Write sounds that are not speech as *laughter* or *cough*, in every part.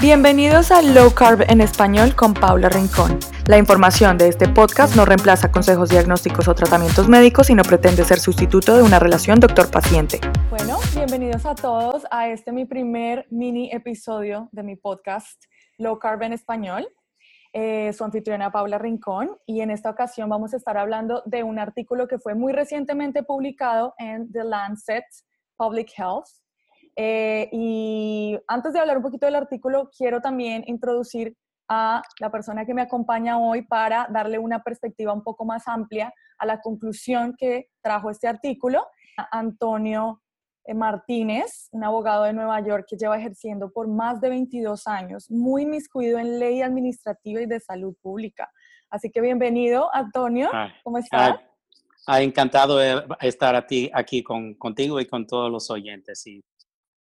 Bienvenidos a Low Carb en español con Paula Rincón. La información de este podcast no reemplaza consejos diagnósticos o tratamientos médicos y no pretende ser sustituto de una relación doctor-paciente. Bueno, bienvenidos a todos a este mi primer mini episodio de mi podcast Low Carb en español. Eh, su anfitriona Paula Rincón y en esta ocasión vamos a estar hablando de un artículo que fue muy recientemente publicado en The Lancet Public Health eh, y antes de hablar un poquito del artículo, quiero también introducir a la persona que me acompaña hoy para darle una perspectiva un poco más amplia a la conclusión que trajo este artículo. Antonio eh, Martínez, un abogado de Nueva York que lleva ejerciendo por más de 22 años, muy inmiscuido en ley administrativa y de salud pública. Así que bienvenido, Antonio. ¿Cómo estás? Ah, encantado de estar aquí, aquí con, contigo y con todos los oyentes. Y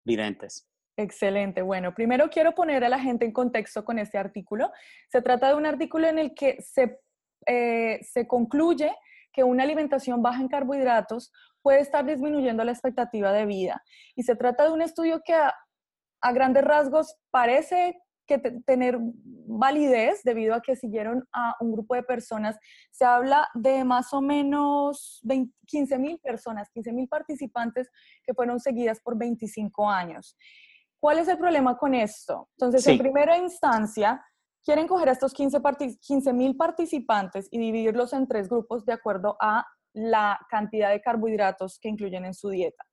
videntes. Excelente. Bueno, primero quiero poner a la gente en contexto con este artículo. Se trata de un artículo en el que se, eh, se concluye que una alimentación baja en carbohidratos puede estar disminuyendo la expectativa de vida. Y se trata de un estudio que a, a grandes rasgos parece que tener validez debido a que siguieron a un grupo de personas. Se habla de más o menos 15 mil personas, 15 mil participantes que fueron seguidas por 25 años. ¿Cuál es el problema con esto? Entonces, en primera instancia, quieren coger a estos 15 mil participantes y dividirlos en tres grupos de acuerdo a la cantidad de carbohidratos que incluyen en su dieta.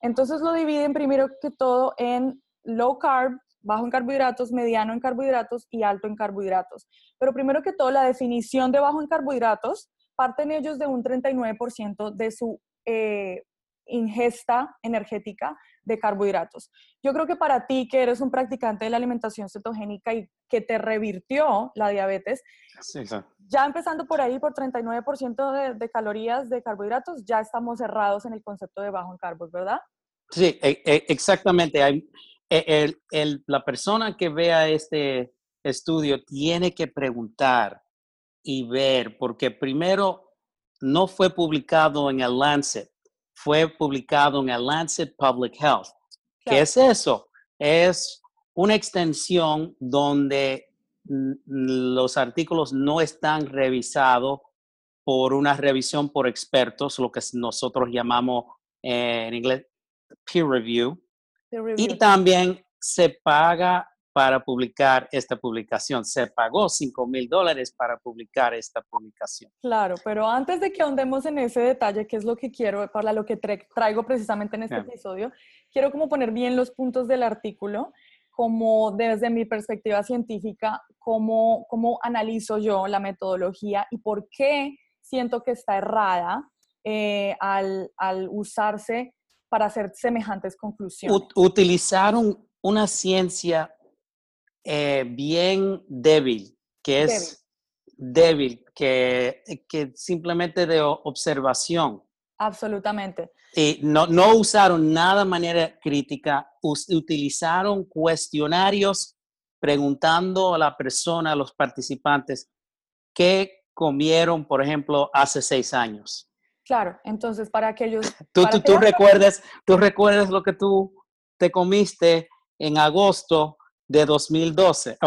Entonces lo dividen primero que todo en low carb, bajo en carbohidratos, mediano en carbohidratos y alto en carbohidratos. Pero primero que todo, la definición de bajo en carbohidratos parten ellos de un 39% de su eh, ingesta energética de carbohidratos. Yo creo que para ti, que eres un practicante de la alimentación cetogénica y que te revirtió la diabetes, ya empezando por ahí, por 39% de, de, calorías de carbohidratos, ya estamos cerrados en el concepto de bajo en carbos, ¿verdad? Sí, e, e, exactamente. Hay, e, la persona que vea este estudio tiene que preguntar y ver, porque primero no fue publicado en el Lancet, fue publicado en el Lancet Public Health. ¿Qué es eso? Es una extensión donde los artículos no están revisados por una revisión por expertos, lo que nosotros llamamos eh, en inglés peer review. Y también se paga para publicar esta publicación. Se pagó 5 mil dólares para publicar esta publicación. Claro, pero antes de que ahondemos en ese detalle, que es lo que quiero, para lo que traigo precisamente en este episodio, quiero como poner bien los puntos del artículo, como desde mi perspectiva científica, cómo, cómo analizo yo la metodología y por qué siento que está errada eh, al, al usarse para hacer semejantes conclusiones. utilizaron una ciencia eh, bien débil, que es débil, que, que, simplemente de observación. Absolutamente. Y no, no usaron nada de manera crítica, utilizaron cuestionarios preguntando a la persona, a los participantes, qué comieron, por ejemplo, hace seis años. Claro, entonces para aquellos... *laughs* Tú, tú, recuerdas, tú recuerdas lo que tú te comiste en agosto de 2012.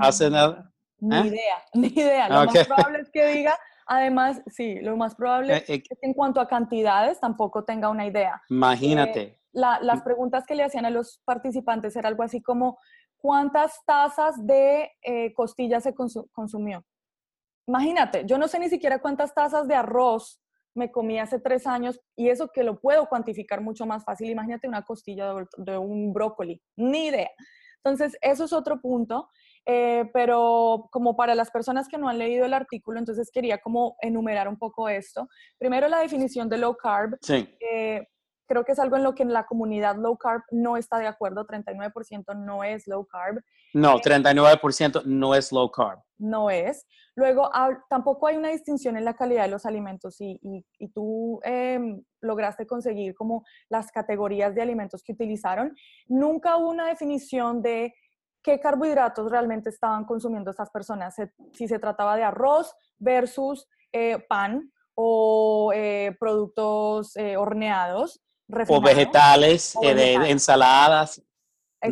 hace nada. Ni ¿eh? idea, *laughs* ni idea. Lo más probable es que diga, además, sí, lo más *laughs* probable eh, eh, es que en cuanto a cantidades tampoco tenga una idea. Imagínate. las preguntas que le hacían a los participantes era algo así como, ¿cuántas tazas de costillas se consumió? Imagínate, yo no sé ni siquiera cuántas tazas de arroz me comí hace tres años y eso que lo puedo cuantificar mucho más fácil. Imagínate una costilla de, un brócoli, ni idea. Entonces, eso es otro punto, eh, pero como para las personas que no han leído el artículo, entonces quería como enumerar un poco esto. Primero, la definición de low carb. Sí. Eh, creo que es algo en lo que en la comunidad low carb no está de acuerdo, 39% no es low carb. No, 39% eh, no es low carb. No es. Luego, tampoco hay una distinción en la calidad de los alimentos y, y, tú em, lograste conseguir como las categorías de alimentos que utilizaron. Nunca hubo una definición de qué carbohidratos realmente estaban consumiendo estas personas, si se trataba de arroz versus eh, pan o eh, productos horneados o vegetales, eh, de ensaladas.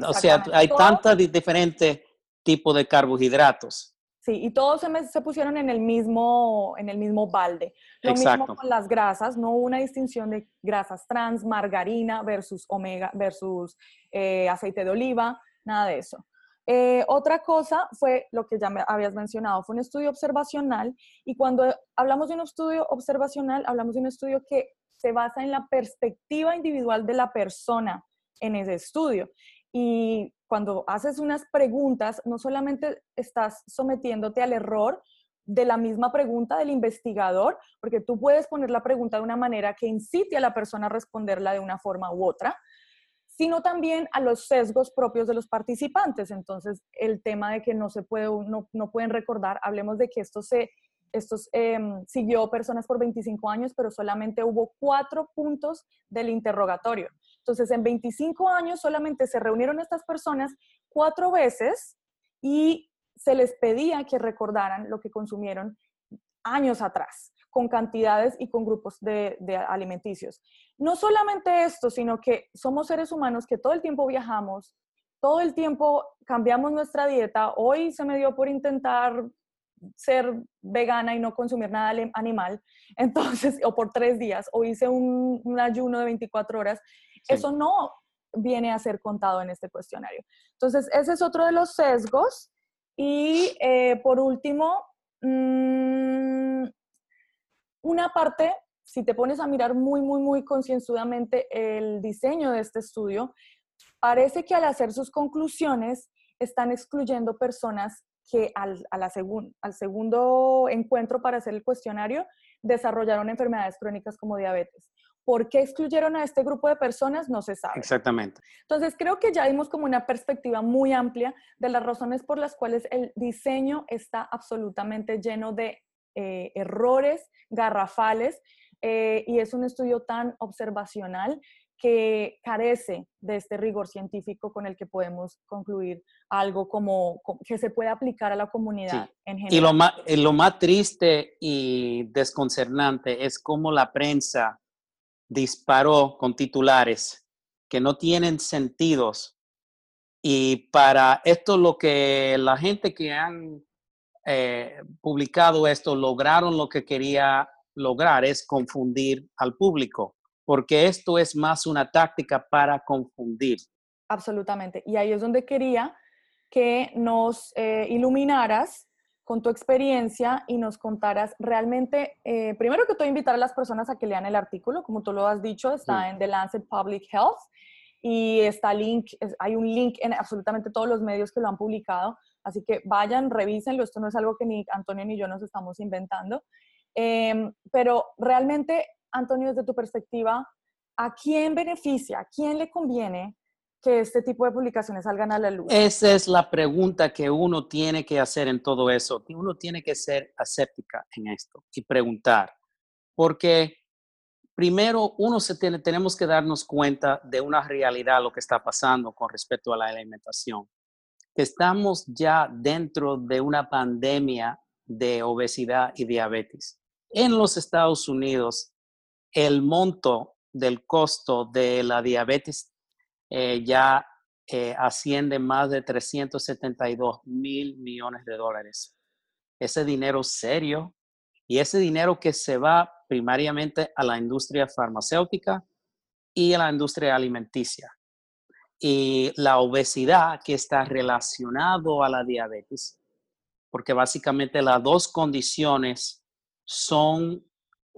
O sea, hay tantos diferentes tipos de carbohidratos. Sí, y todos se, se, pusieron en el mismo, en el mismo balde. Lo mismo con las grasas, no hubo una distinción de grasas trans, margarina versus omega versus eh, aceite de oliva, nada de eso. Eh, otra cosa fue lo que ya me habías mencionado, fue un estudio observacional y cuando hablamos de un estudio observacional, hablamos de un estudio que se basa en la perspectiva individual de la persona en ese estudio. Y cuando haces unas preguntas, no solamente estás sometiéndote al error de la misma pregunta del investigador, porque tú puedes poner la pregunta de una manera que incite a la persona a responderla de una forma u otra, sino también a los sesgos propios de los participantes. Entonces, el tema de que no se puede, no, no pueden recordar, hablemos de que esto se esto em, siguió personas por 25 años, pero solamente hubo cuatro puntos del interrogatorio. Entonces, en 25 años solamente se reunieron estas personas cuatro veces y se les pedía que recordaran lo que consumieron años atrás, con cantidades y con grupos de, alimenticios. No solamente esto, sino que somos seres humanos que todo el tiempo viajamos, todo el tiempo cambiamos nuestra dieta. Hoy se me dio por intentar ser vegana y no consumir nada animal, *laughs* entonces, o por tres días, o hice un, un ayuno de 24 horas eso no viene a ser contado en este cuestionario. Entonces, ese es otro de los sesgos. Y eh, por último, mm, una parte, si te pones a mirar muy, muy, muy concienzudamente el diseño de este estudio, parece que al hacer sus conclusiones están excluyendo personas que al, al segundo encuentro para hacer el cuestionario desarrollaron enfermedades crónicas como diabetes. ¿Por qué excluyeron a este grupo de personas? No se sabe. Exactamente. Entonces, creo que ya dimos como una perspectiva muy amplia de las razones por las cuales el diseño está absolutamente lleno de eh, errores garrafales eh, y es un estudio tan observacional que carece de este rigor científico con el que podemos concluir algo como, que se puede aplicar a la comunidad en general. Y lo más, lo más triste y desconcernante es cómo la prensa disparó con titulares que no tienen sentidos. Y para esto lo que la gente que han eh, publicado esto lograron lo que quería lograr es confundir al público, porque esto es más una táctica para confundir. Absolutamente. Y ahí es donde quería que nos eh, iluminaras con tu experiencia y nos contaras realmente, eh, primero que todo, invitar a las personas a que lean el artículo, como tú lo has dicho, está en The Lancet Public Health y está link, hay un link en absolutamente todos los medios que lo han publicado, así que vayan, revísenlo, esto no es algo que ni Antonio ni yo nos estamos inventando, em, pero realmente, Antonio, desde tu perspectiva, ¿a quién beneficia, a quién le conviene que este tipo de publicaciones salgan a la luz? Esa es la pregunta que uno tiene que hacer en todo eso. Uno tiene que ser aséptica en esto y preguntar, porque primero uno se tiene, tenemos que darnos cuenta de una realidad, lo que está pasando con respecto a la alimentación. Estamos ya dentro de una pandemia de obesidad y diabetes. En los Estados Unidos, el monto del costo de la diabetes eh, ya eh, asciende más de 372 mil millones de dólares. Ese dinero serio y ese dinero que se va primariamente a la industria farmacéutica y a la industria alimenticia. Y la obesidad que está relacionado a la diabetes, porque básicamente las dos condiciones son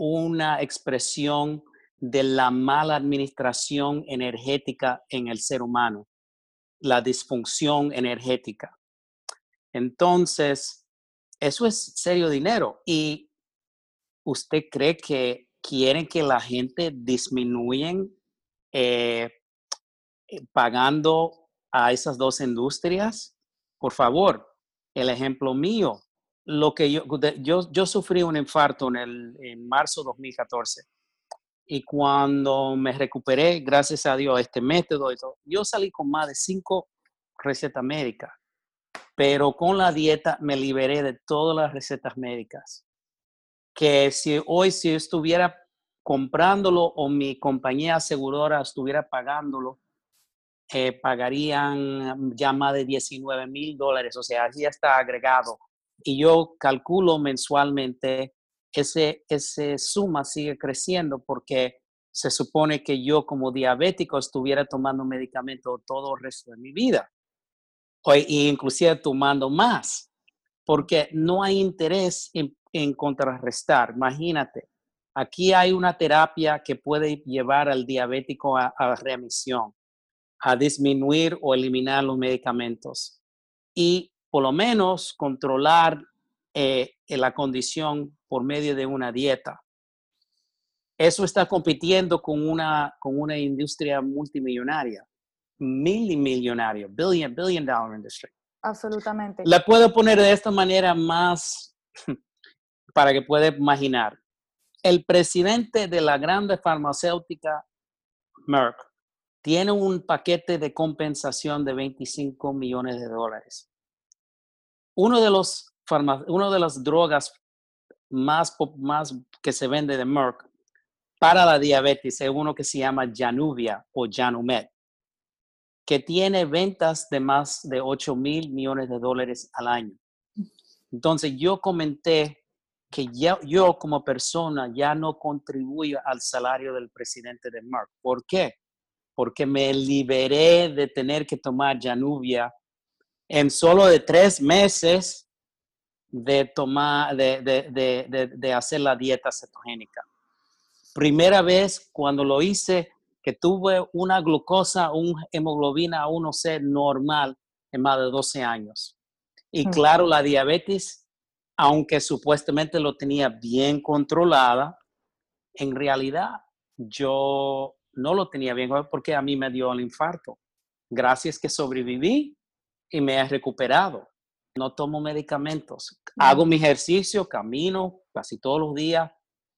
una expresión de la mala administración energética en el ser humano, la disfunción energética. Entonces, eso es serio dinero. ¿Y usted cree que quieren que la gente disminuyen eh, eh, pagando a esas dos industrias? Por favor, el ejemplo mío, lo que yo, yo, yo sufrí un infarto en, el, en marzo 2014 y cuando me recuperé, gracias a Dios, este método, yo salí con más de cinco recetas médicas, pero con la dieta me liberé de todas las recetas médicas. Que si hoy si estuviera comprándolo o mi compañía aseguradora estuviera pagándolo, eh, pagarían ya más de 19 mil dólares, o sea, ya está agregado. Y yo calculo mensualmente, ese, ese suma sigue creciendo porque se supone que yo como diabético estuviera tomando medicamento todo el resto de mi vida, o inclusive tomando más, porque no hay interés en, contrarrestar. Imagínate, aquí hay una terapia que puede llevar al diabético a remisión a disminuir o eliminar los medicamentos y por lo menos controlar eh, la condición por medio de una dieta. Eso está compitiendo con una, con una industria multimillonaria, millimillonaria, billion, billion dollar industry. Absolutamente. La puedo poner de esta manera más *laughs* para que pueda imaginar. El presidente de la grande farmacéutica Merck tiene un paquete de compensación de 25 millones de dólares. Uno de los uno de las drogas más, más que se vende de Merck para la diabetes es uno que se llama Januvia o Janumet, que tiene ventas de más de 8 mil millones de dólares al año. Entonces yo comenté que yo como persona ya no contribuyo al salario del presidente de Merck. ¿Por qué? porque me liberé de tener que tomar Januvia en solo de tres meses de tomar, de, hacer la dieta cetogénica. Primera vez cuando lo hice que tuve una glucosa, un hemoglobina 1C normal en más de 12 años. Y mm. claro, la diabetes, aunque supuestamente lo tenía bien controlada, en realidad yo no lo tenía bien porque a mí me dio el infarto. Gracias que sobreviví y me he recuperado. No tomo medicamentos. Hago mi ejercicio, camino casi todos los días,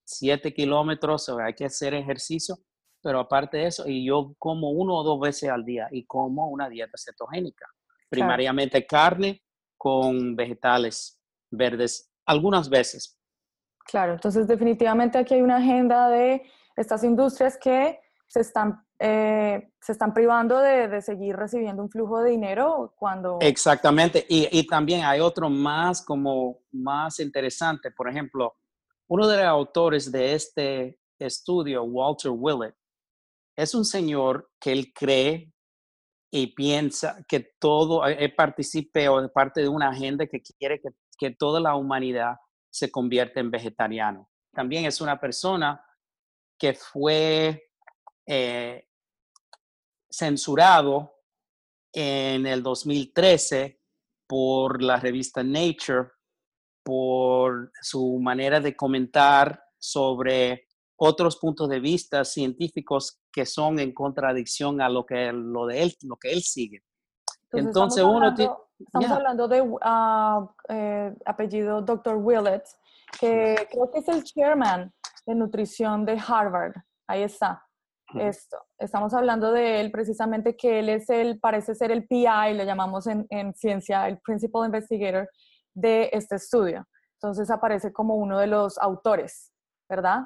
siete kilómetros, hay que hacer ejercicio, pero aparte de eso, y yo como uno o dos veces al día y como una dieta cetogénica, primariamente carne con vegetales verdes, algunas veces. Claro, entonces definitivamente aquí hay una agenda de estas industrias que se están, eh, se están privando de, seguir recibiendo un flujo de dinero cuando... Exactamente, y, y, también hay otro más como más interesante, por ejemplo, uno de los autores de este estudio, Walter Willett, es un señor que él cree y piensa que todo, él eh, participe o es parte de una agenda que quiere que, que toda la humanidad se convierta en vegetariano. También es una persona que fue eh, censurado en el 2013 por la revista Nature por su manera de comentar sobre otros puntos de vista científicos que son en contradicción a lo que lo de él lo que él sigue. Entonces, uno estamos hablando de uh, eh, apellido Dr. Willett, que creo que es el chairman de nutrición de Harvard. Ahí está esto. Estamos hablando de él precisamente que él es el, parece ser el PI, le llamamos en, ciencia, el Principal Investigator de este estudio. Entonces aparece como uno de los autores, ¿verdad?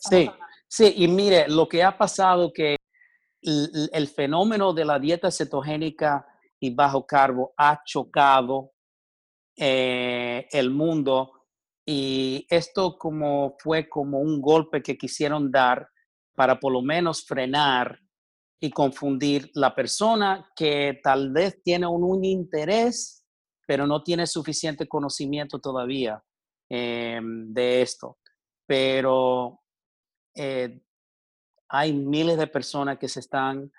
sí, sí, y mire, lo que ha pasado que el, fenómeno de la dieta cetogénica y bajo carbo ha chocado eh, el mundo y esto como fue como un golpe que quisieron dar para por lo menos frenar y confundir la persona que tal vez tiene un, interés, pero no tiene suficiente conocimiento todavía em, de esto. Pero eh, hay miles de personas que se están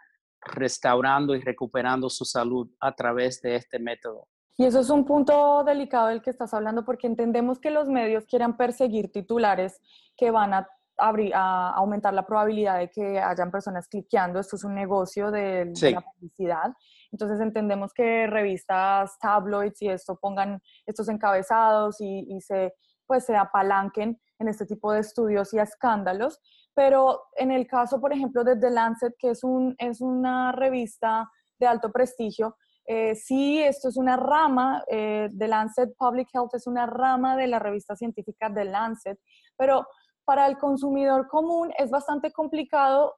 restaurando y recuperando su salud a través de este método. Y eso es un punto delicado del que estás hablando porque entendemos que los medios quieran perseguir titulares que van a a aumentar la probabilidad de que hayan personas cliqueando. Esto es un negocio de, la publicidad. Entonces entendemos que revistas, tabloids y esto pongan estos encabezados y, se, pues, se apalanquen en este tipo de estudios y escándalos. Pero en el caso, por ejemplo, de The Lancet, que es, un, es una revista de alto prestigio, eh, sí, esto es una rama, eh, The Lancet Public Health es una rama de la revista científica The Lancet, pero para el consumidor común es bastante complicado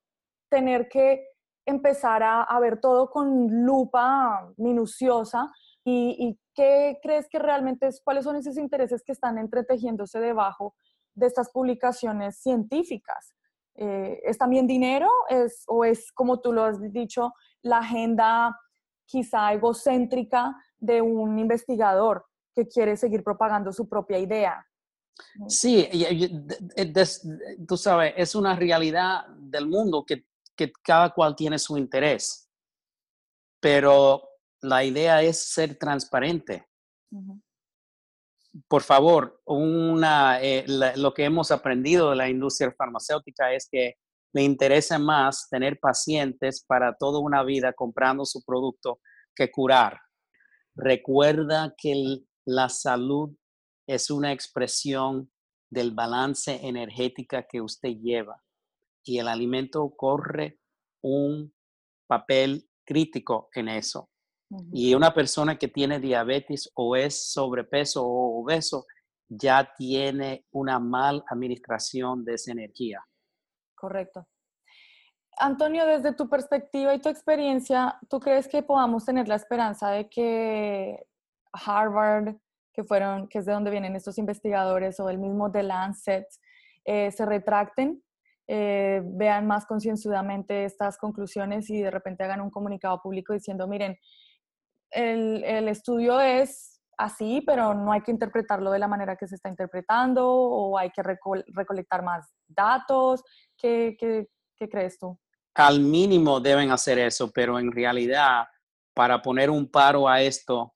tener que empezar a, ver todo con lupa minuciosa y, qué crees que realmente es, cuáles son esos intereses que están entretejiéndose debajo de estas publicaciones científicas. Eh, ¿Es también dinero es, o es, como tú lo has dicho, la agenda quizá egocéntrica de un investigador que quiere seguir propagando su propia idea? Sí, tú sabes, es una realidad del mundo que, que cada cual tiene su interés, pero la idea es ser transparente. Por favor, una, eh, lo que hemos aprendido de la industria farmacéutica es que le interesa más tener pacientes para toda una vida comprando su producto que curar. Recuerda que la salud es una expresión del balance energética que usted lleva y el alimento corre un papel crítico en eso. Y una persona que tiene diabetes o es sobrepeso o obeso ya tiene una mal administración de esa energía. Correcto. Antonio, desde tu perspectiva y tu experiencia, ¿tú crees que podamos tener la esperanza de que Harvard, fueron, que es de donde vienen estos investigadores, o el mismo The Lancet, eh, se retracten, eh, vean más concienzudamente estas conclusiones y de repente hagan un comunicado público diciendo, miren, el, el, estudio es así, pero no hay que interpretarlo de la manera que se está interpretando o hay que recolectar más datos. ¿Qué, qué, qué crees tú? Al mínimo deben hacer eso, pero en realidad, para poner un paro a esto,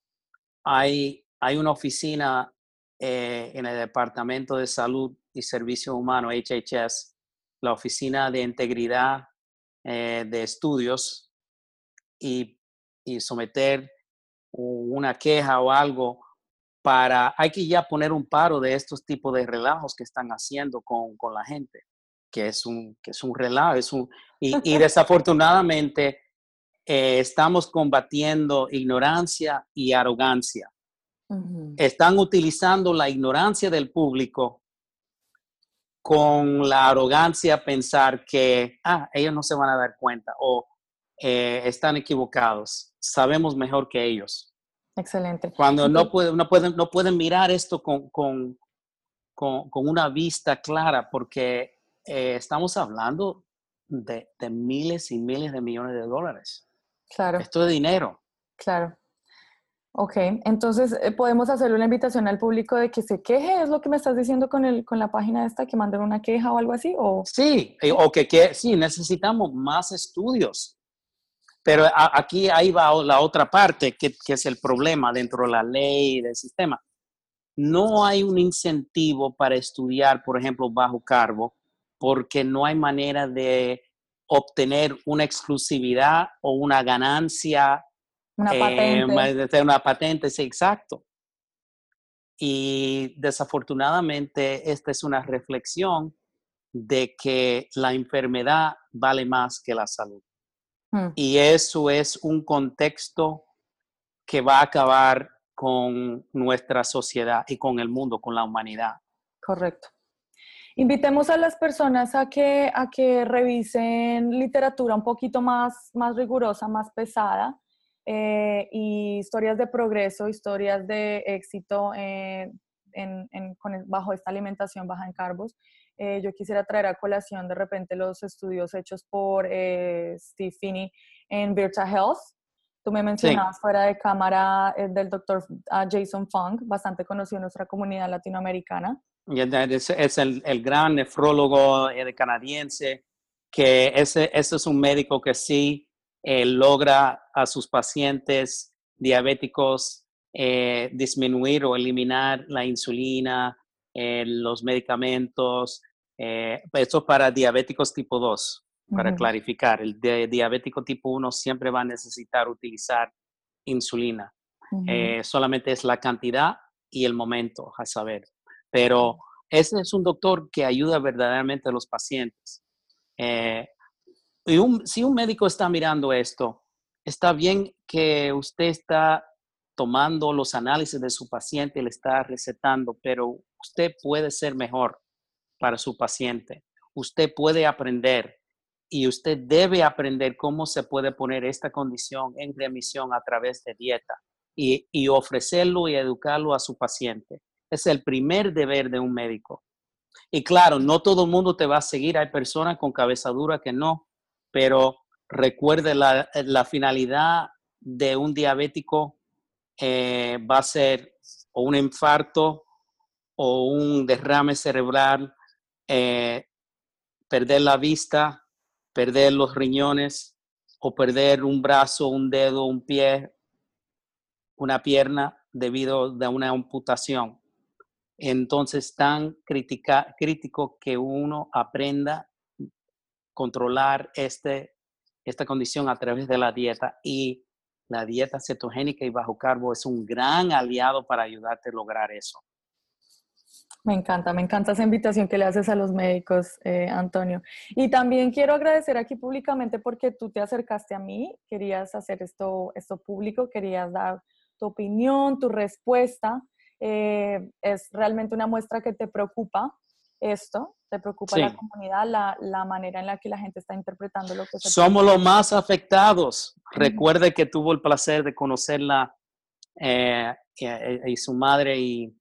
hay, hay una oficina eh, en el Departamento de Salud y Servicios Humanos, HHS, la Oficina de Integridad eh, de Estudios, y, y someter una queja o algo para, hay que ya poner un paro de estos tipos de relajos que están haciendo con, con la gente, que es un, que es un relajo, es un, y, y *laughs* desafortunadamente eh, estamos combatiendo ignorancia y arrogancia. Están utilizando la ignorancia del público con la arrogancia pensar que, ah, ellos no se van a dar cuenta o eh, están equivocados. Sabemos mejor que ellos. Excelente. Cuando no pueden, no pueden, no pueden mirar esto con, con, con, una vista clara, porque eh, estamos hablando de, de, miles y miles de millones de dólares. Claro. Esto es dinero. Claro. Ok, entonces eh, podemos hacerle una invitación al público de que se queje, es lo que me estás diciendo con, el, con la página esta, que manden una queja o algo así, o... Sí, o que, sí, necesitamos más estudios. Pero aquí ahí va la otra parte, que, que, es el problema dentro de la ley del sistema. No hay un incentivo para estudiar, por ejemplo, bajo carbo, porque no hay manera de obtener una exclusividad o una ganancia. Una eh, patente. una patente, sí, exacto. Y desafortunadamente esta es una reflexión de que la enfermedad vale más que la salud. Mm. Y eso es un contexto que va a acabar con nuestra sociedad y con el mundo, con la humanidad. Correcto. Invitemos a las personas a que, a que revisen literatura un poquito más, más rigurosa, más pesada, eh, y historias de progreso, historias de éxito eh, en, bajo esta alimentación baja en carbos. Eh, yo quisiera traer a colación de repente los estudios hechos por Steve Finney en Virtual Health. Tú me mencionabas fuera de cámara del doctor ah, Jason Funk, bastante conocido en nuestra comunidad latinoamericana. Es, el, gran nefrólogo eh, canadiense, que ese, ese, es un médico que sí eh, logra a sus pacientes diabéticos eh, disminuir o eliminar la insulina, los medicamentos. esto para diabéticos tipo 2, para clarificar. El diabético tipo 1 siempre va a necesitar utilizar insulina. solamente es la cantidad y el momento a saber pero ese es un doctor que ayuda verdaderamente a los pacientes. Eh, y si un médico está mirando esto, está bien que usted está tomando los análisis de su paciente y le está recetando, pero usted puede ser mejor para su paciente. Usted puede aprender y usted debe aprender cómo se puede poner esta condición en remisión a través de dieta y, ofrecerlo y educarlo a su paciente. Es el primer deber de un médico. Y claro, no todo el mundo te va a seguir. Hay personas con cabeza dura que no, pero recuerde la, la finalidad de un diabético eh, va a ser o un infarto o un derrame cerebral, eh, perder la vista, perder los riñones o perder un brazo, un dedo, un pie, una pierna debido a una amputación. Entonces, tan crítico que uno aprenda controlar este, esta condición a través de la dieta y la dieta cetogénica y bajo carbo es un gran aliado para ayudarte a lograr eso. Me encanta, me encanta esa invitación que le haces a los médicos, eh, Antonio. Y también quiero agradecer aquí públicamente porque tú te acercaste a mí, querías hacer esto, esto público, querías dar tu opinión, tu respuesta. Eh, es realmente una muestra que te preocupa esto, te preocupa la comunidad, la, la, manera en la que la gente está interpretando lo que se Somos los más afectados. Recuerde que tuvo el placer de conocerla eh, y, su madre y,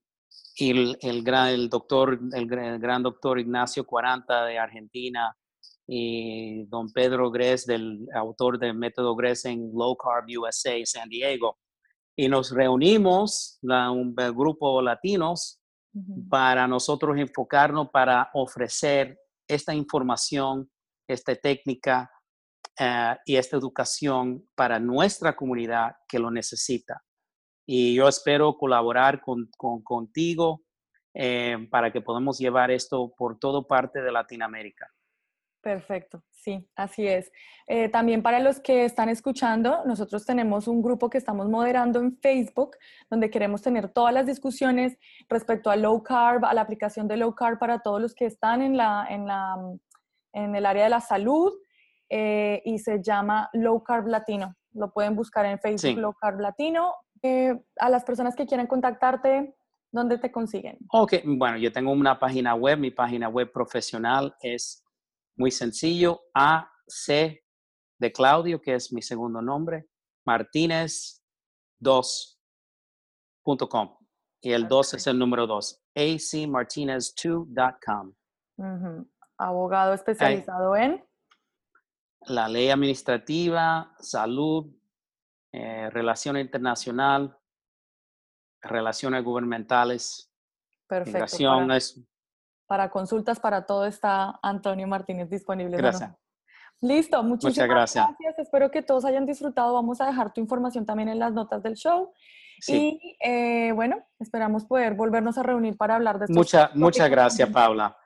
y el, gran, el doctor, el, gran doctor Ignacio Cuaranta de Argentina y don Pedro Gres, del autor del método Gres en Low Carb USA, San Diego. Y nos reunimos, un grupo latinos, para nosotros enfocarnos para ofrecer esta información, esta técnica eh, y esta educación para nuestra comunidad que lo necesita. Y yo espero colaborar con, contigo eh, para que podamos llevar esto por toda parte de Latinoamérica. Perfecto, sí, así es. Eh, también para los que están escuchando, nosotros tenemos un grupo que estamos moderando en Facebook, donde queremos tener todas las discusiones respecto a low carb, a la aplicación de low carb para todos los que están en, la, en, la, en el área de la salud, eh, y se llama Low Carb Latino. Lo pueden buscar en Facebook, Low Carb Latino. Eh, a las personas que quieran contactarte, ¿dónde te consiguen? Ok, bueno, yo tengo una página web, mi página web profesional es muy sencillo, AC de Claudio, que es mi segundo nombre, martinez2.com. Y el 2 es el número 2, acmartinez2.com. Abogado especializado en la ley administrativa, salud, eh, relación internacional, relaciones gubernamentales, Perfecto. es para consultas, para todo está Antonio Martínez disponible. Gracias. listo, muchísimas gracias. Espero que todos hayan disfrutado. Vamos a dejar tu información también en las notas del show. Y eh, bueno, esperamos poder volvernos a reunir para hablar de esto. Mucha, muchas gracias, Paula.